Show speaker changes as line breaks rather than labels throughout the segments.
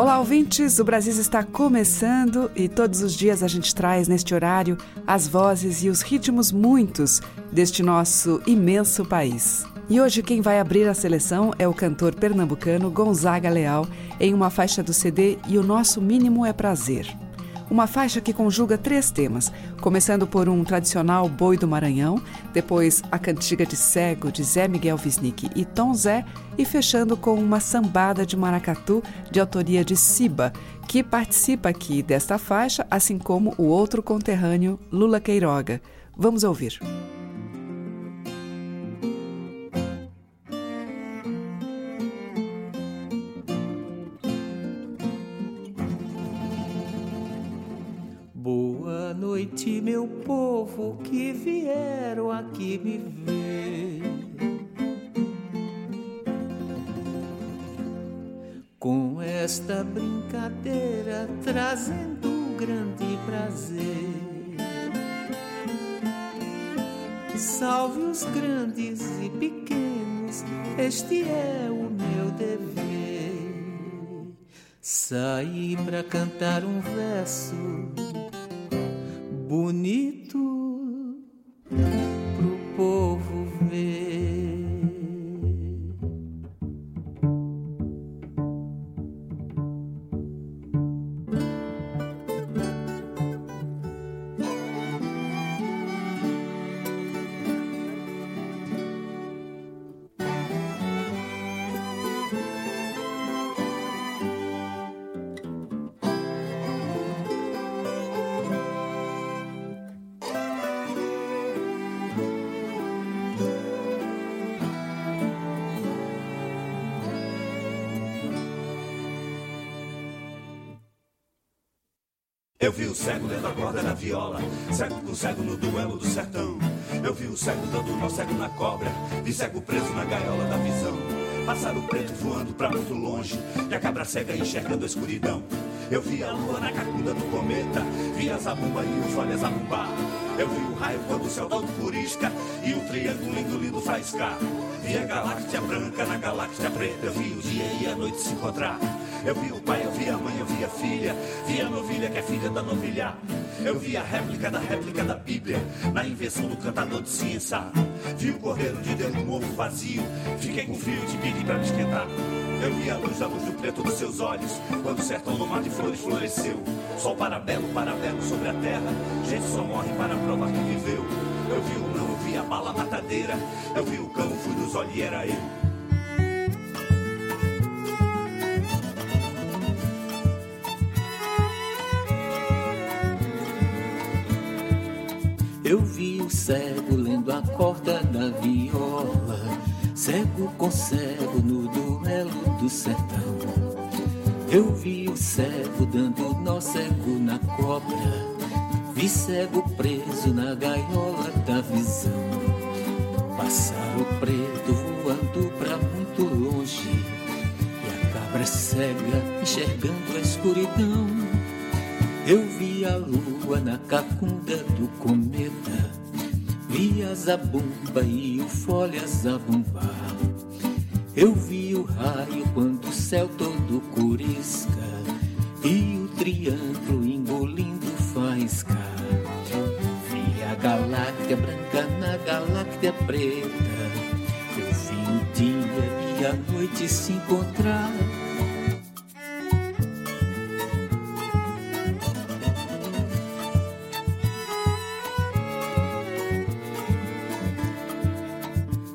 Olá, ouvintes! O Brasil está começando e todos os dias a gente traz neste horário as vozes e os ritmos muitos deste nosso imenso país. E hoje quem vai abrir a seleção é o cantor pernambucano Gonzaga Leal em uma faixa do CD E o Nosso Mínimo é Prazer. Uma faixa que conjuga três temas, começando por um tradicional Boi do Maranhão, depois a cantiga de Cego de Zé Miguel Wisnik e Tom Zé, e fechando com uma sambada de maracatu de autoria de Siba, que participa aqui desta faixa, assim como o outro conterrâneo Lula Queiroga. Vamos ouvir.
Meu povo que vieram aqui me ver. Com esta brincadeira trazendo um grande prazer. Salve os grandes e pequenos, este é o meu dever. Saí pra cantar um verso bonito pro povo ver.
Eu vi o cego lendo a corda na viola, cego com cego no duelo do sertão. Eu vi o cego dando nó cego na cobra, vi cego preso na gaiola da visão. Pássaro preto voando pra muito longe, e a cabra cega enxergando a escuridão. Eu vi a lua na cacunda do cometa, vi a zabumba e os olhos zabumbar. Eu vi o raio quando o céu todo furisca, e o triângulo engolindo faiscar. Vi a galáxia branca na galáxia preta, eu vi o dia e a noite se encontrar. Eu vi o pai, eu vi a mãe, eu vi a filha, vi a novilha que é filha da novilha. Eu vi a réplica da réplica da Bíblia, na invenção do cantador de ciência. Vi o cordeiro de Deus no ovo vazio, fiquei com frio de bique pra me esquentar. Eu vi a luz, a luz do preto dos seus olhos, quando o sertão no mar de flores floresceu. Sol parabelo, parabelo sobre a terra, gente só morre para provar que viveu. Eu vi o não, eu vi a bala matadeira, eu vi o cão, fui dos olhos e era. Eu
cego lendo a corda da viola, cego com cego no duelo do sertão. Eu vi o cego dando nó cego na cobra, vi cego preso na gaiola da visão. Pássaro preto voando pra muito longe, e a cabra cega enxergando a escuridão. Eu vi a lua na cacunda do cometa, vi a zabumba e o folha zabumbar. Eu vi o raio quando o céu todo curisca e o triângulo engolindo faisca. Vi a galáxia branca na galáxia preta. Eu vi o dia e a noite se encontrar.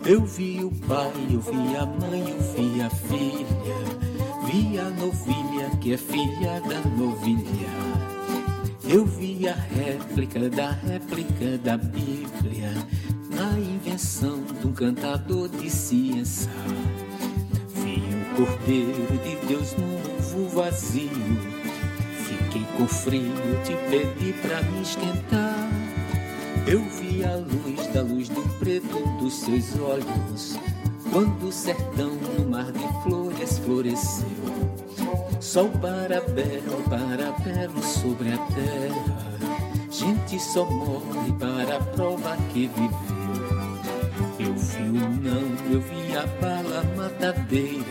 Eu vi o pai, eu vi a mãe, eu vi a filha, vi a novilha que é filha da novilha. Eu vi a réplica da réplica da Bíblia, na invenção de um cantador de ciência. Vi o cordeiro de Deus no ovo vazio, fiquei com frio, te pedi pra me esquentar. Eu vi a luz da luz do preto dos seus olhos. Quando o sertão no mar de flores floresceu, sol para belo, para belo sobre a terra. Gente só morre para a prova que viveu. Eu vi o não, eu vi a bala matadeira.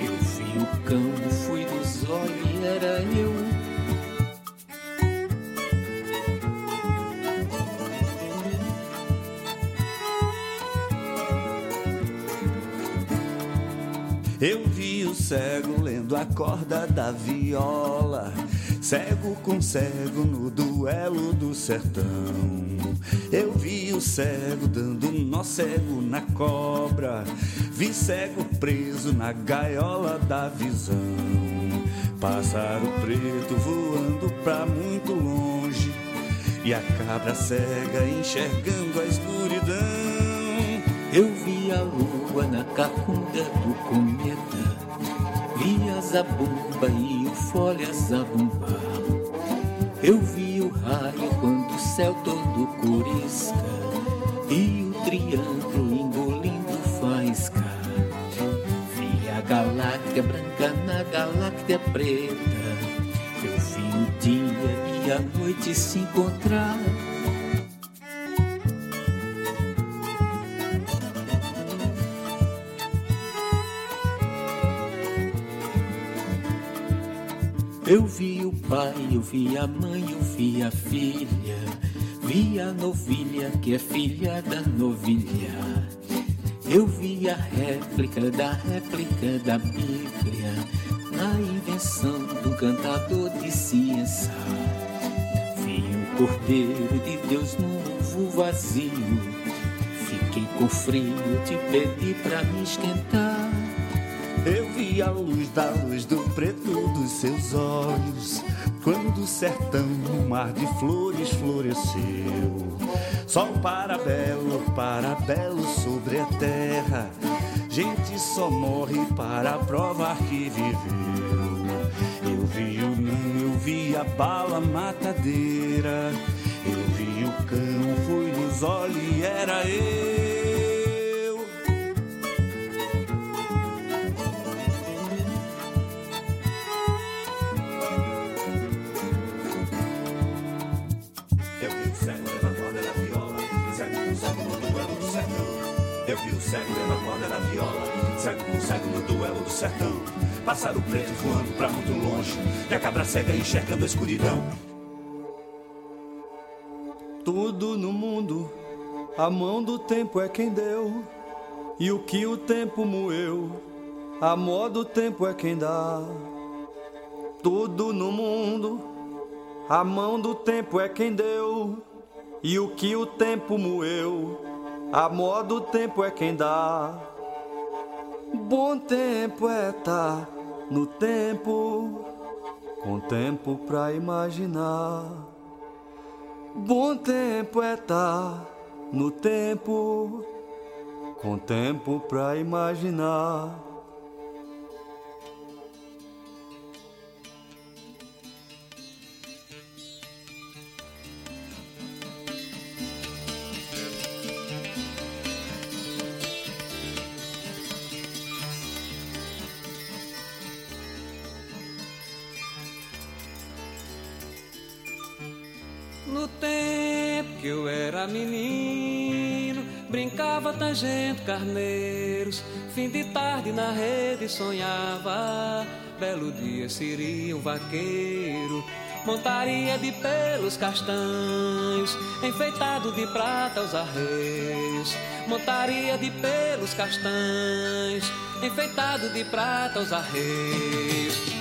Eu vi o cão, Eu
vi o cego lendo a corda da viola, cego com cego no duelo do sertão. Eu vi o cego dando nó cego na cobra, vi cego preso na gaiola da visão. Pássaro preto voando pra muito longe, e a cabra cega enxergando a escuridão.
Eu vi a lua na cacunda do cometa, vi a zabumba e o folha zabumbar. Eu vi o raio quando o céu todo corisca e o triângulo engolindo faisca. Vi a galáxia branca na galáxia preta. Eu vi o dia e a noite se encontrar. Eu vi o pai, eu vi a mãe, eu vi a filha, vi a novilha que é filha da novilha. Eu vi a réplica da réplica da Bíblia, na invenção do cantador de ciência. Vi o Cordeiro de Deus no ovo vazio, fiquei com frio, te pedi pra me esquentar.
Eu vi a luz da luz do preto dos seus olhos, quando o sertão no mar de flores floresceu. Sol para belo, para belo sobre a terra. Gente só morre para provar que viveu. Eu vi o não, eu vi a bala matadeira. Eu vi o cão, fui nos olhos e era. Eu Eu vi o cego lendo a corda da viola, cego com cego no duelo do sertão. Pássaro preto voando pra muito longe, e a cabra cega enxergando a escuridão.
Tudo no mundo, a mão do tempo é quem deu, e o que o tempo moeu, a mó do tempo é quem dá. Tudo no mundo, a mão do tempo é quem deu, e o que o tempo moeu, a mó do tempo é quem dá. Bom tempo é tá no tempo, com tempo pra imaginar. Bom tempo é tá no tempo, com tempo pra imaginar.
No tempo que eu era menino, brincava tangendo carneiros. Fim de tarde na rede sonhava, belo dia seria um vaqueiro. Montaria de pelos castanhos, enfeitado de prata os arreios. Montaria de pelos castanhos, enfeitado de prata os arreios.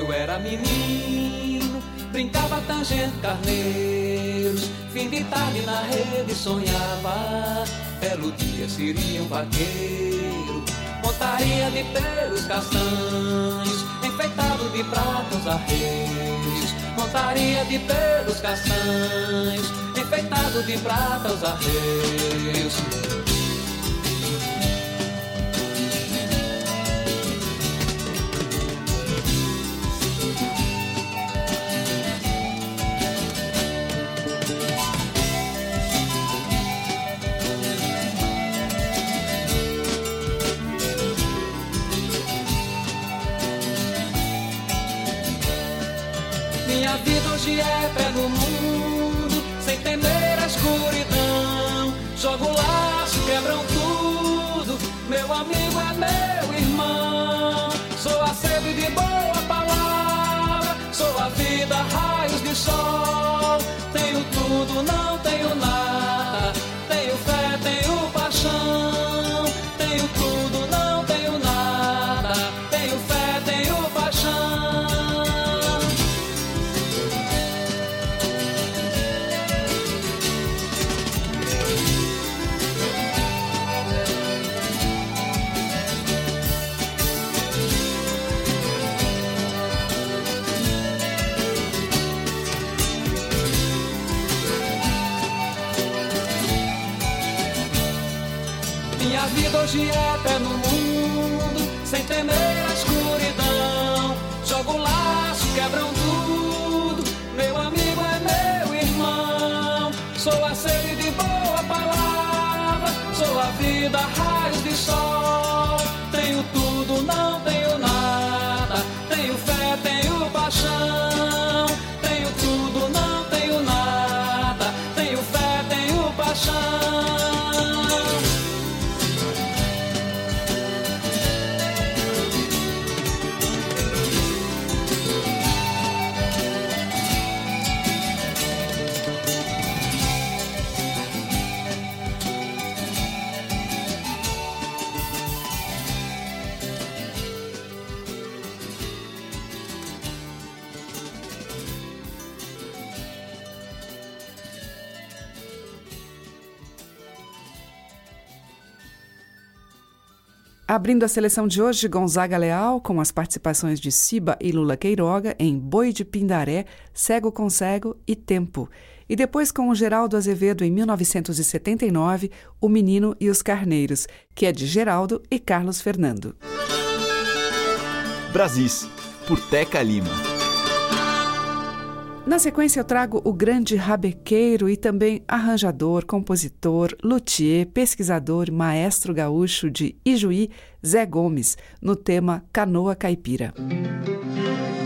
Eu era menino, brincava tangendo carneiros. Fim de tarde na rede sonhava, belo dia seria um vaqueiro. Montaria de pelos castanhos, enfeitado de prata os arreios. Montaria de pelos castanhos, enfeitado de prata os arreios. Sol. Tenho tudo, não tenho nada. Tenho fé, tenho paixão. Tenho tudo,
Abrindo a seleção de hoje, Gonzaga Leal, com as participações de Siba e Lula Queiroga em Boi de Pindaré, Cego com Cego e Tempo. E depois com o Geraldo Azevedo em 1979, O Menino e os Carneiros, que é de Geraldo e Carlos Fernando.
Brasis, por Teca Lima.
Na sequência, eu trago o grande rabequeiro e também arranjador, compositor, luthier, pesquisador maestro gaúcho de Ijuí, Zé Gomes, no tema Canoa Caipira.
Vou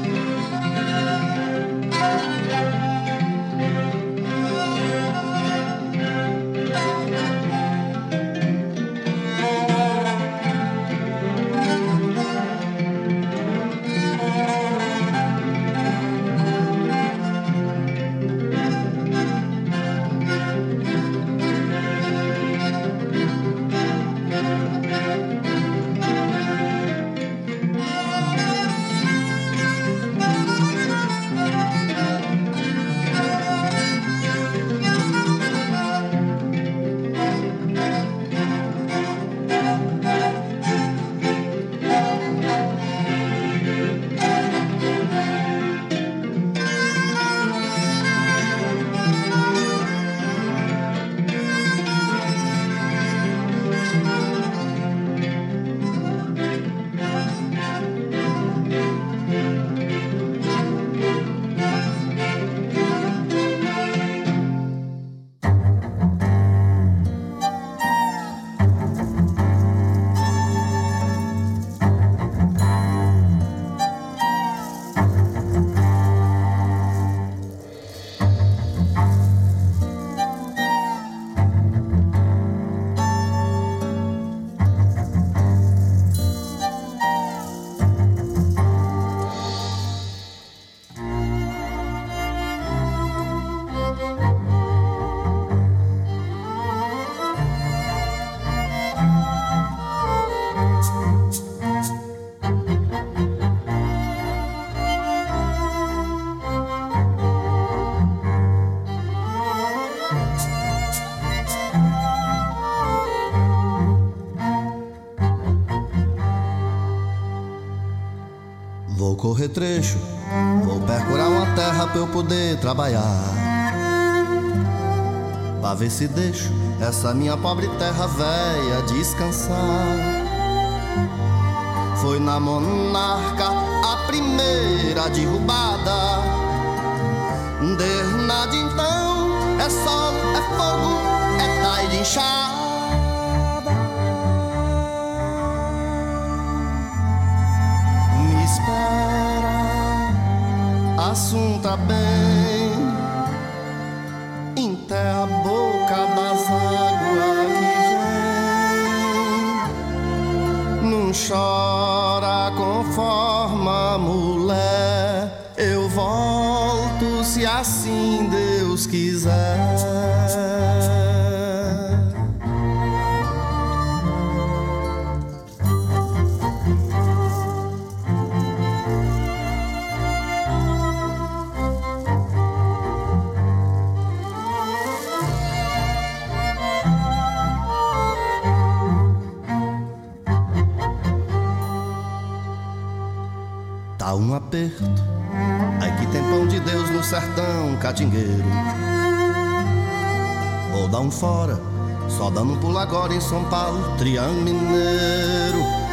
correr trecho, vou percurar uma terra pra eu poder trabalhar. Pra ver se deixo essa minha pobre terra velha descansar. Foi na monarca a primeira derrubada. Desde então é sol, é fogo, é tai de inchada. Assunta bem, enterra a boca das águas que vem. Não chora conforme a mulher, eu volto se assim Deus quiser. Um aperto. Ai que tem pão de Deus no sertão catingueiro. Ou dá um fora, só dando um pulo agora em São Paulo, Triângulo Mineiro.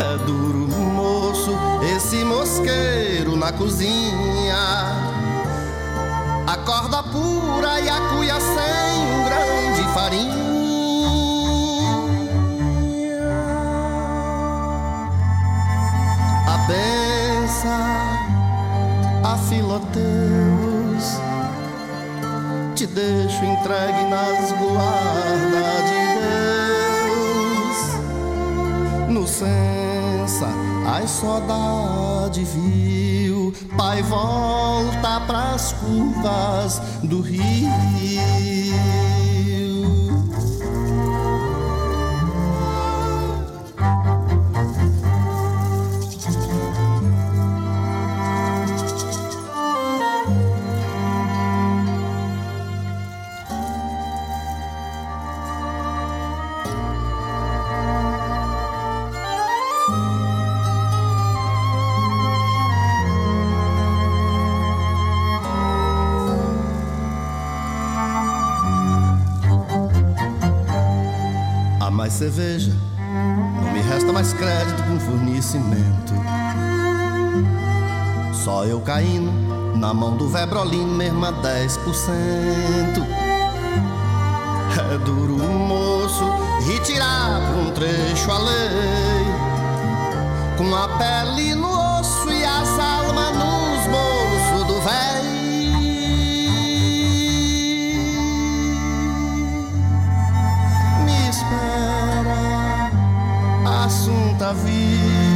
É duro, moço, esse mosqueiro na cozinha. A corda pura e a cuia sem um grão de farinha. A filoteus. Te deixo entregue nas guardas de Deus. No sensa, ai saudade viu. Pai volta pras curvas do rio. Só eu caindo na mão do Vebrolino, mesmo a 10%. É duro moço retirar por um trecho a lei. Com a pele no osso e as almas nos bolsos do velho. viu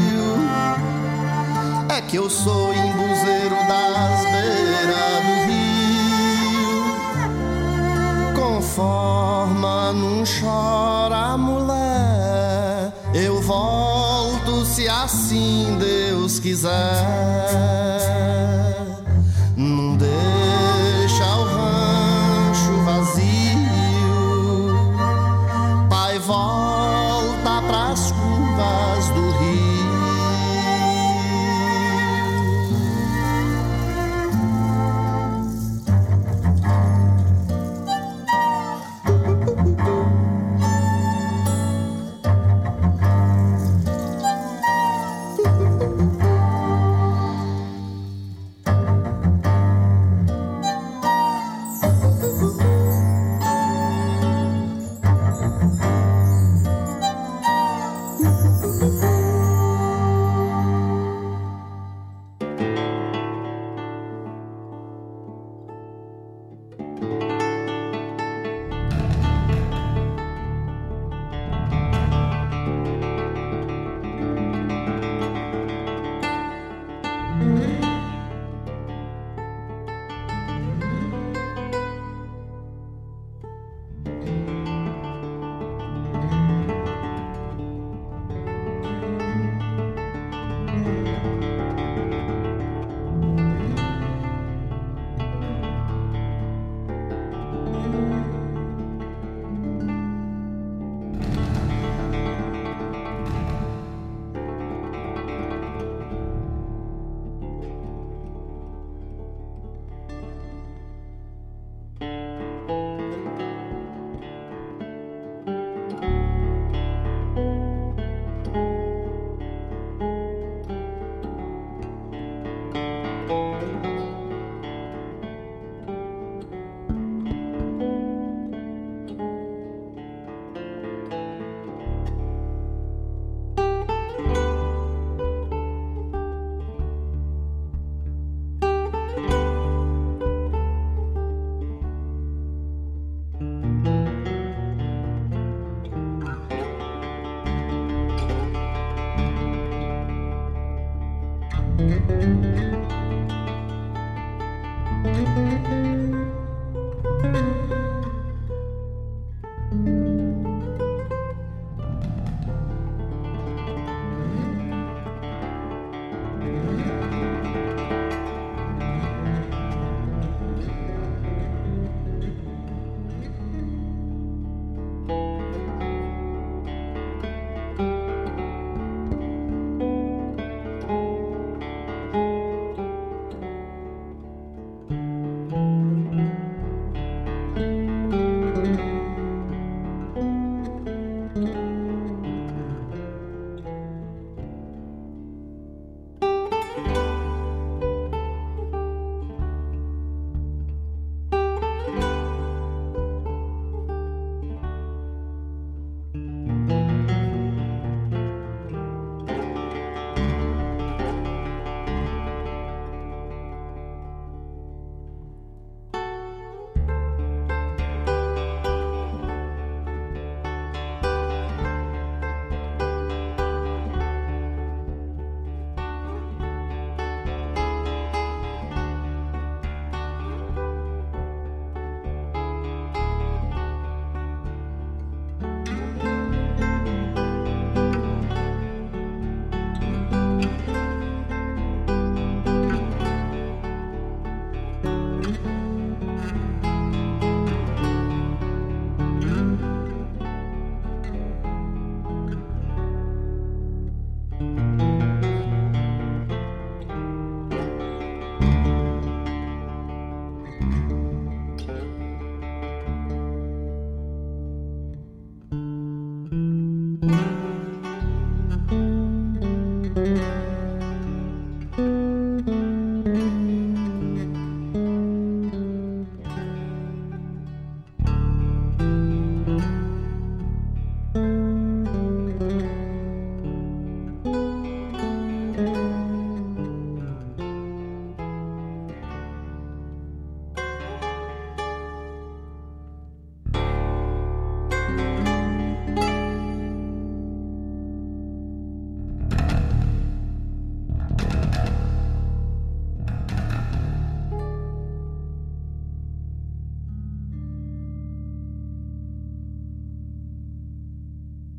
é que eu sou Deus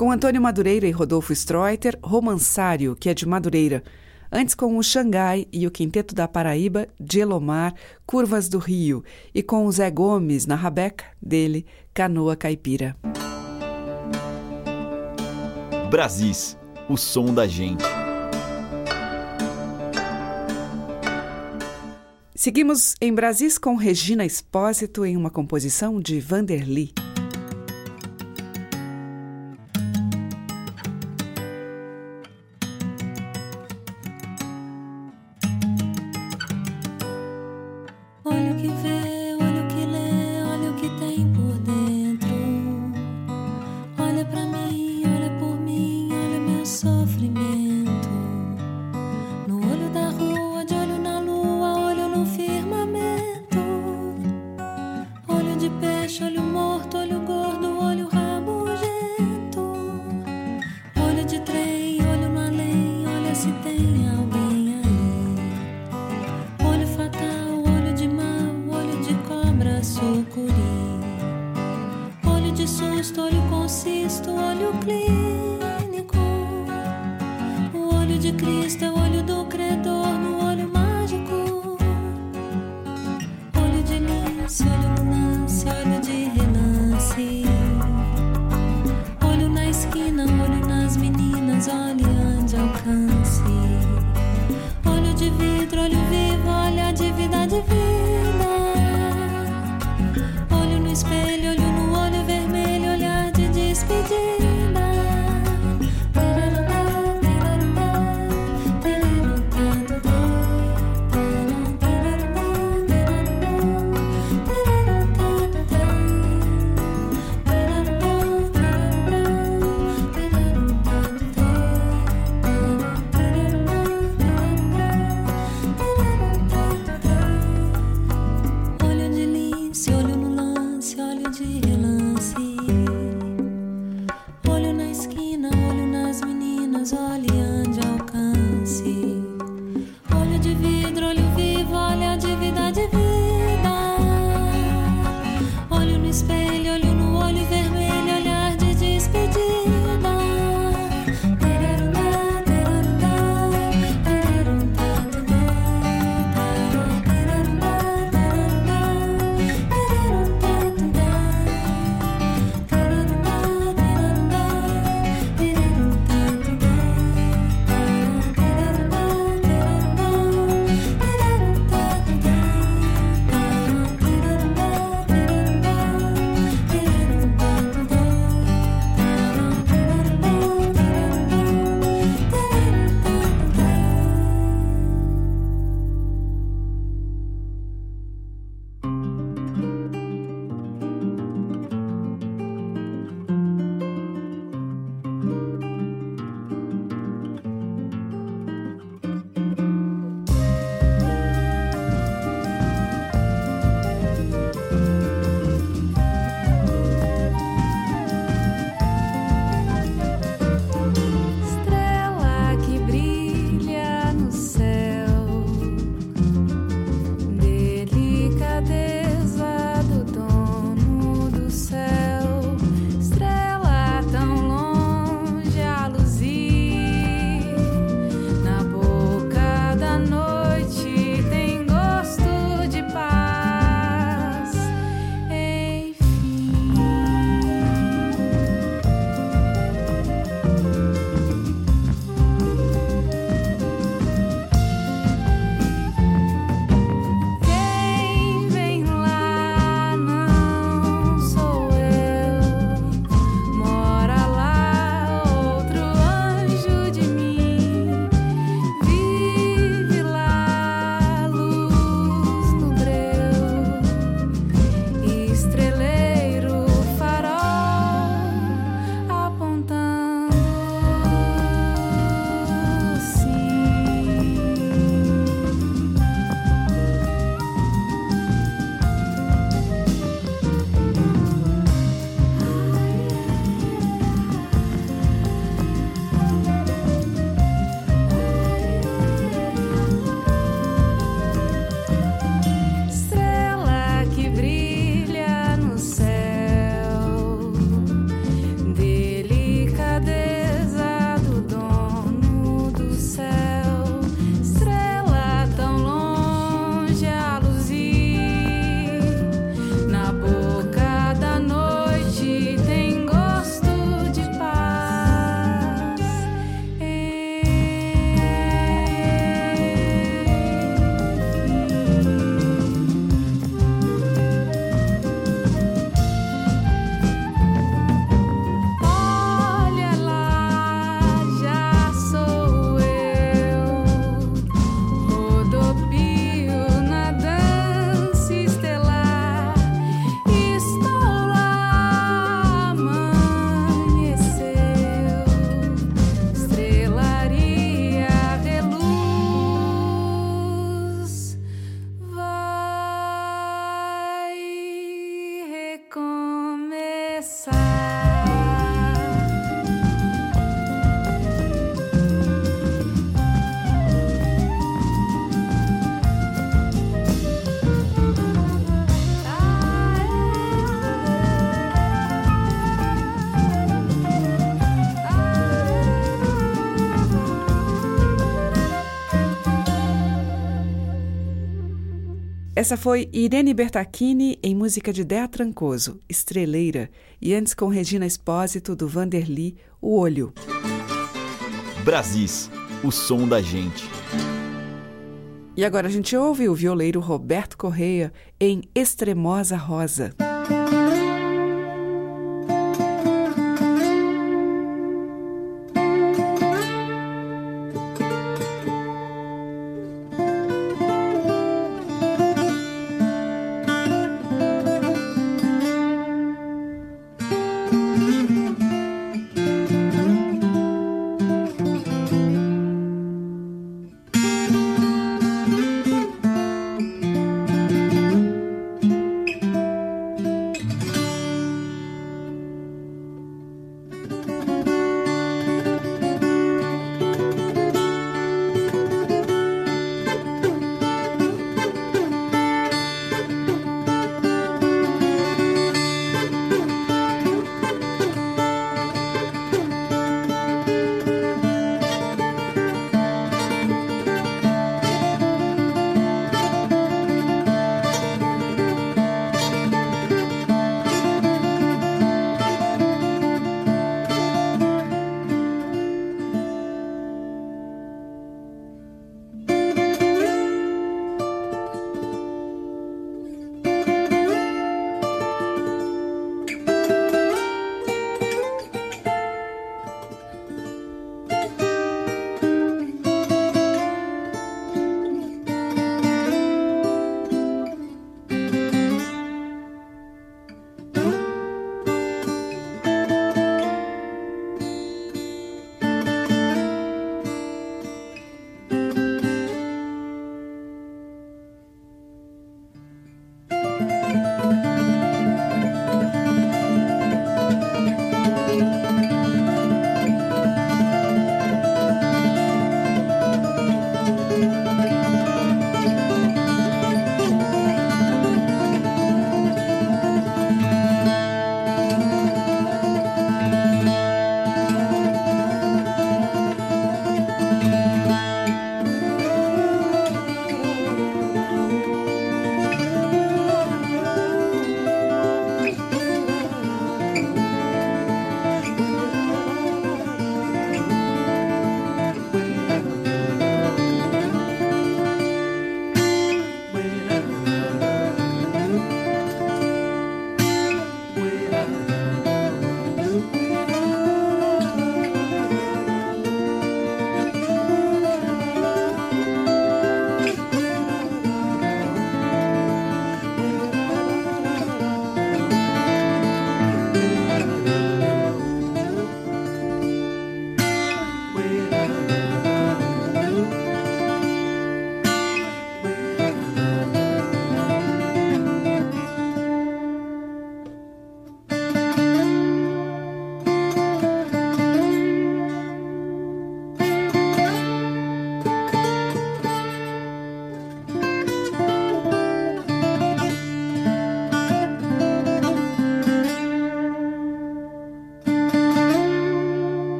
Com Antônio Madureira e Rodolfo Streuter, Romansário, que é de Madureira. Antes com o Xangai e o Quinteto da Paraíba, de Elomar, Curvas do Rio. E com o Zé Gomes, na Rabeca, dele, Canoa Caipira.
Brasis, o som da gente.
Seguimos em Brasis com Regina Espósito em uma composição de Vanderly.
Essa foi Irene Bertacchini em música de Dea Trancoso, Estreleira, e antes com Regina Espósito do Vanderly, O Olho.
Brasis, o som da gente.
E agora a gente ouve o violeiro Roberto Correia em Extremosa Rosa.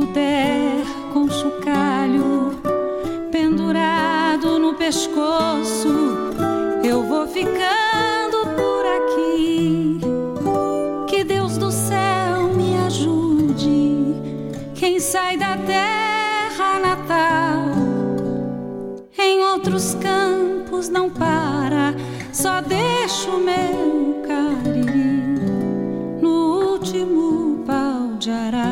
puder com chocalho pendurado no pescoço, eu vou ficando por aqui. Que Deus do céu me ajude. Quem sai da terra natal em outros campos não para, só deixa o meu cariri no último pau de arara,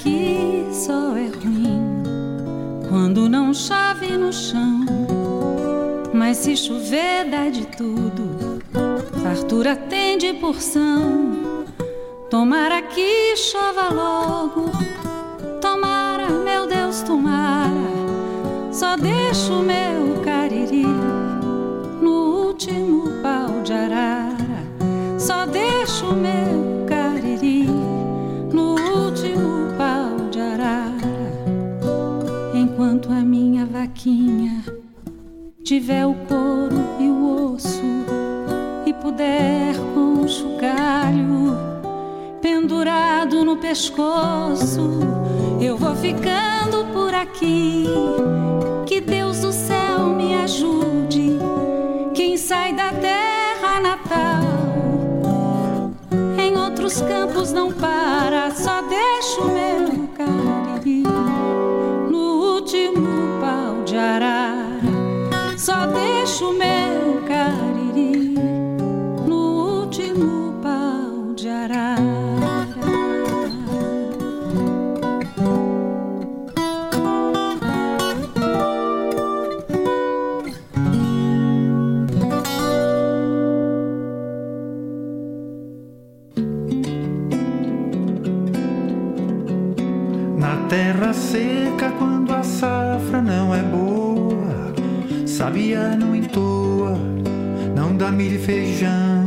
aqui só é ruim quando não chove no chão. Mas se chover, dá de tudo. Fartura tem de porção. Tomara que chova logo. Tomara, meu Deus, tomara. Só deixa o meu cariri tiver o couro e o osso e puder com o chocalho pendurado no pescoço, eu vou ficando por aqui. Que Deus do céu me ajude. Quem sai da terra natal em outros campos não para, só deixa o meu
sabia não entoa, não dá milho e feijão.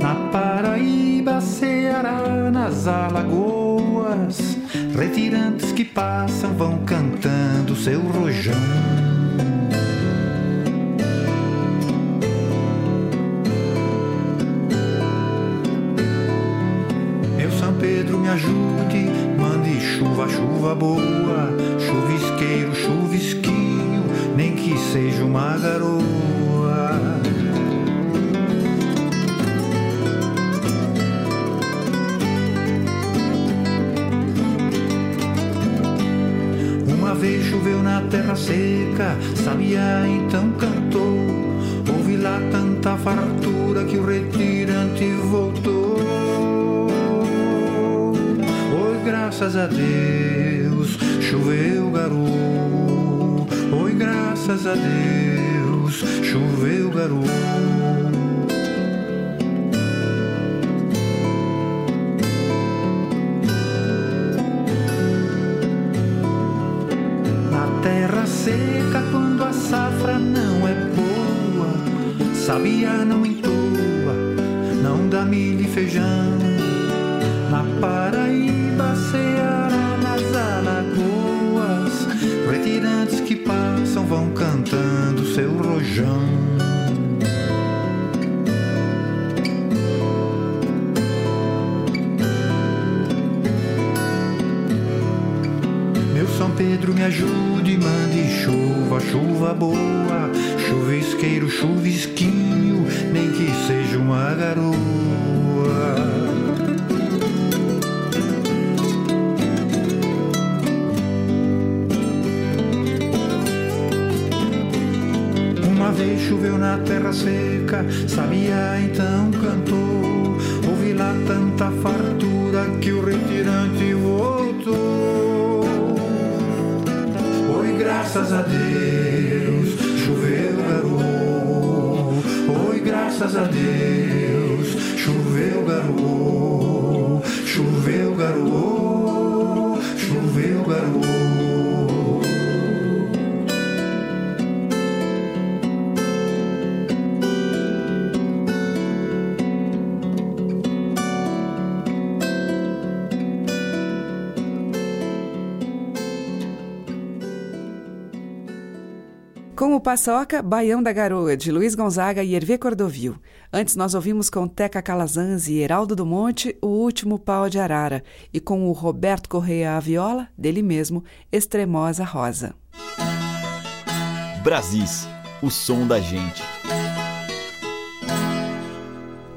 Na Paraíba, Ceará, nas alagoas, retirantes que passam vão cantando seu rojão. Meu São Pedro me ajude, mande chuva, chuva boa, chuvisqueiro, chuvisquinho, nem que seja uma garoa. Uma vez choveu na terra seca, sabia então cantou. Houve lá tanta fartura que o retirante voltou. Oi, graças a Deus, choveu garoto. Graças a Deus, choveu garoto. Seca, quando a safra não é boa, sabia não entoa, não dá milho e feijão. seca, sabia então cantou. Houve lá tanta fartura que o retirante voltou. Oi, graças a Deus, choveu garoto. Oi, graças a Deus, choveu garoto. Choveu
garoto. Paçoca, Baião da Garoa, de Luiz Gonzaga e Hervé Cordovil. Antes nós ouvimos com Teca Calazans e Heraldo do Monte, O Último Pau de Arara, e com o Roberto Correia à viola, dele mesmo, Extremosa Rosa.
Brasis, o som da gente.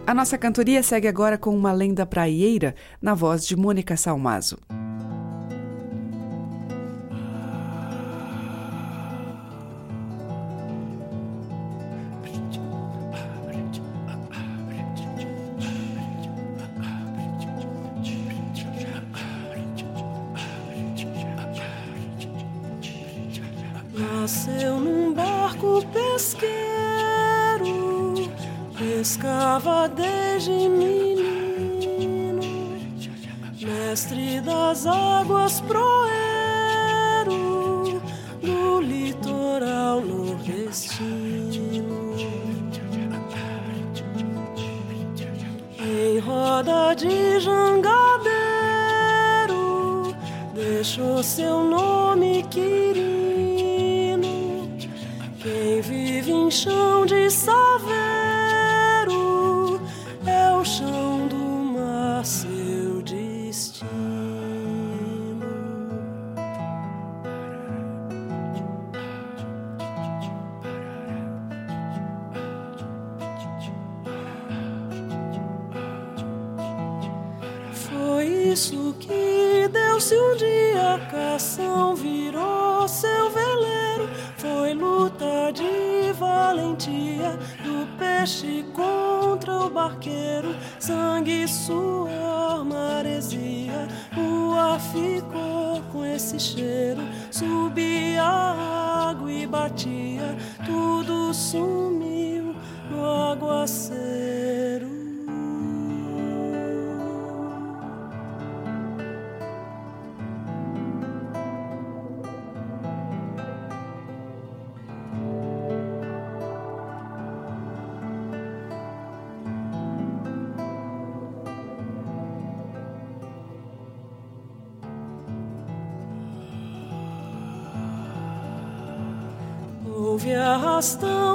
A nossa cantoria segue agora com uma lenda praieira, na voz de Mônica Salmazo.
Pescava desde menino, mestre das águas proeiro do litoral nordestino. Em roda de jangadeiro, deixou seu nome querido. Quem vive em chão de saveiro arrastão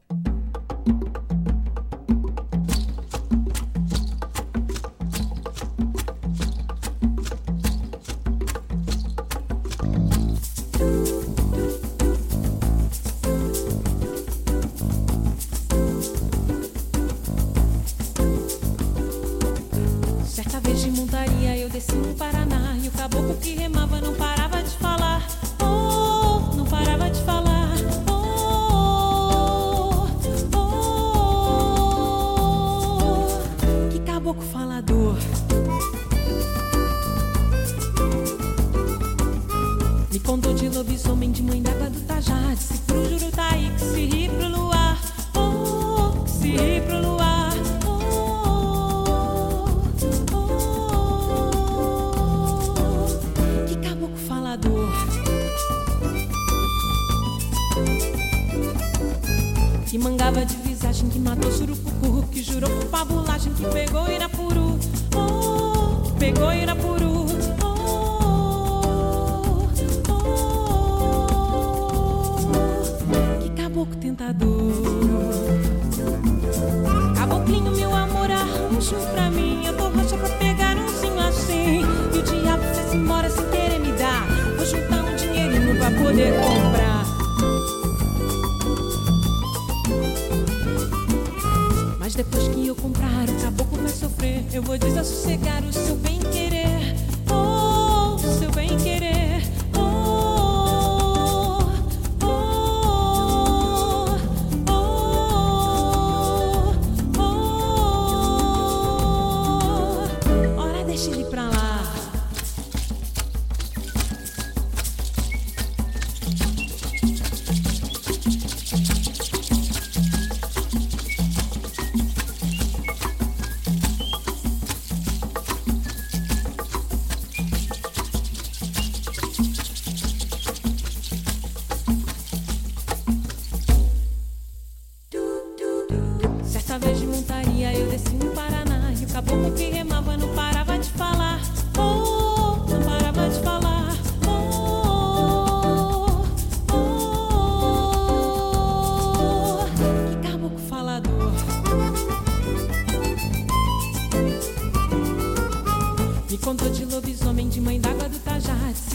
Como que remava, não parava de falar. Oh, não parava de falar. Oh, oh, oh, oh. Que caboclo falador. Me contou de lobisomem, de mãe d'água do Tajate.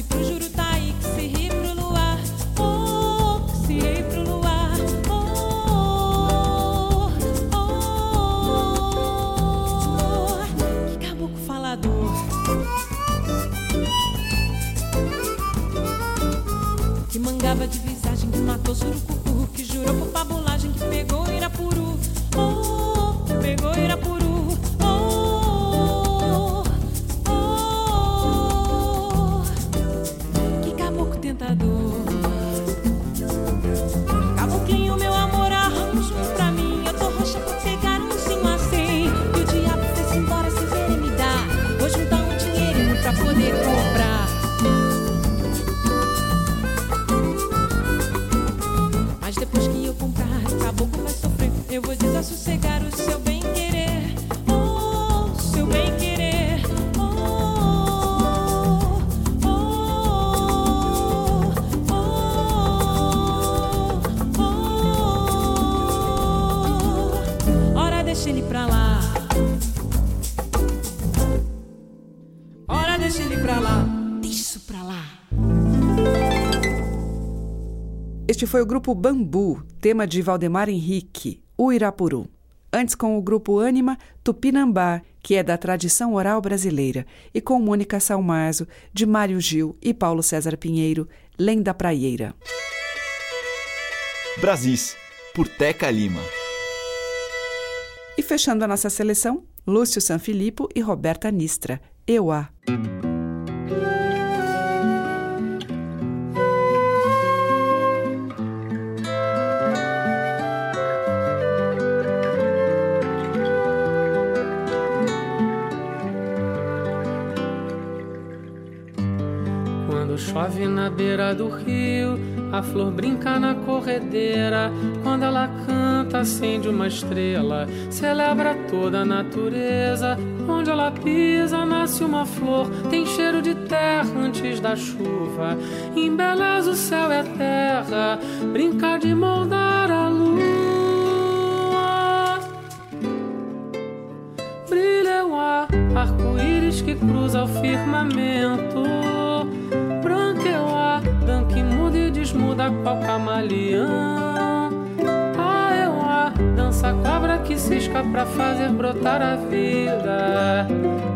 Este foi o grupo Bambu, tema de Valdemar Henrique, O Irapuru. Antes com o grupo Ânima Tupinambá, que é da tradição oral brasileira, e com Mônica Salmazo, de Mário Gil e Paulo César Pinheiro, Lenda Praieira.
Brasis, por Teca Lima.
E fechando a nossa seleção, Lúcio Sanfilippo e Roberta Nistra, Eu
A. ave na
beira do rio, a flor brinca na corredeira. Quando ela canta, acende uma estrela, celebra toda a natureza. Onde ela pisa, nasce uma flor, tem cheiro de terra antes da chuva. Embeleza o céu e a terra, brinca de moldar a lua. Brilha o ar, arco-íris que cruza o firmamento desmuda qual camaleão. Ah, é o ar, dança cobra que cisca pra fazer brotar a vida.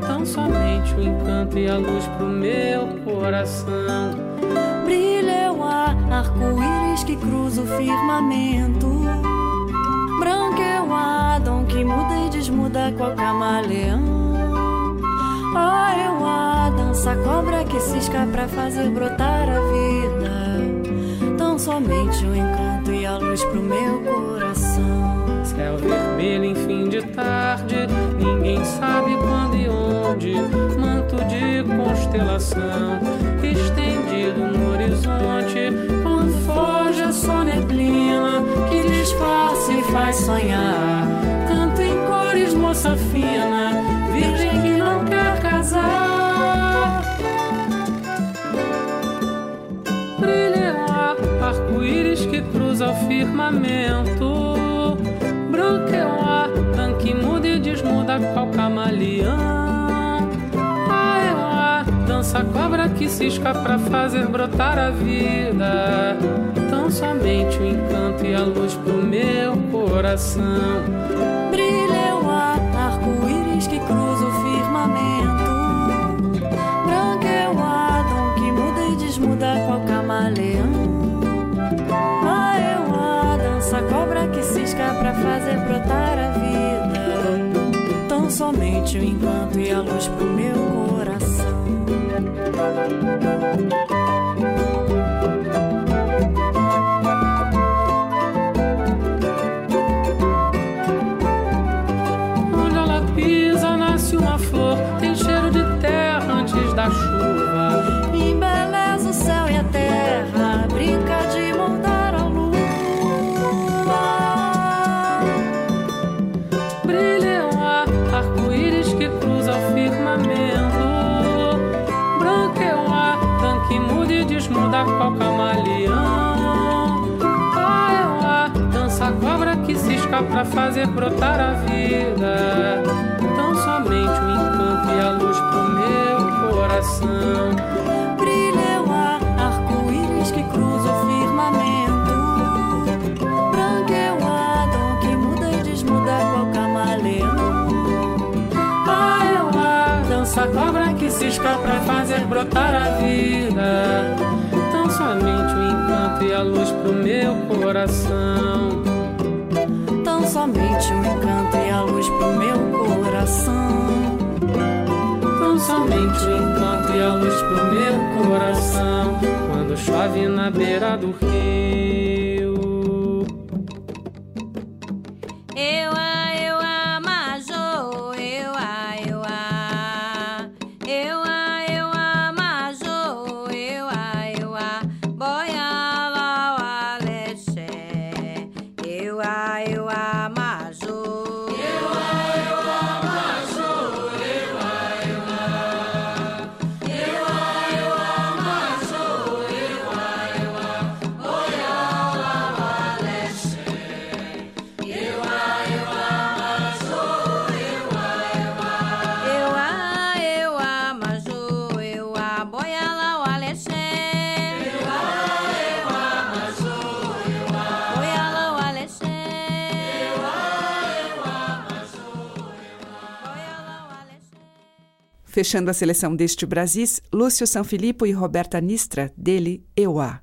Tão somente o encanto e a luz pro meu coração.
Brilha o ar, arco-íris que cruza o firmamento. Branco é o Adão que muda e desmuda qual camaleão. Ah, é o ar, dança cobra que cisca pra fazer brotar a vida. Somente o encanto e a luz pro meu coração.
Céu vermelho em fim de tarde, ninguém sabe quando e onde. Manto de constelação estendido no horizonte. Quando foge é só neblina que disfarça e faz sonhar. Canto em cores, moça fina, firmamento. Branco é o ar, dança e muda e desmuda qual camaleão. Ah, é o ar, dança cobra que cisca pra fazer brotar a vida. Tão somente o encanto e a luz pro meu coração.
Fazer brotar a vida. Tão somente o encanto e a luz pro meu coração.
Fazer brotar a vida. Tão somente o encanto e a luz pro meu coração.
Brilha o ar, arco-íris que cruza o firmamento. Branco é o Adão que muda e desmuda qual camaleão.
Ah, é o ar, dança cobra que cisca pra fazer brotar a vida. Tão somente o encanto e a luz pro meu coração.
Somente o encanto e a luz pro meu coração.
Tão somente o encanto e a luz pro meu coração. Quando chove na beira do rio.
Fechando a seleção deste Brasis, Lúcio Sanfilippo e Roberta Nistra, dele Euá.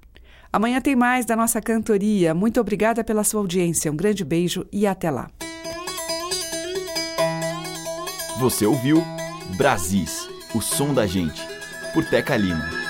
Amanhã tem mais da nossa cantoria. Muito obrigada pela sua audiência. Um grande beijo e até lá.
Você ouviu Brasis, o som da gente, por Teca Lima.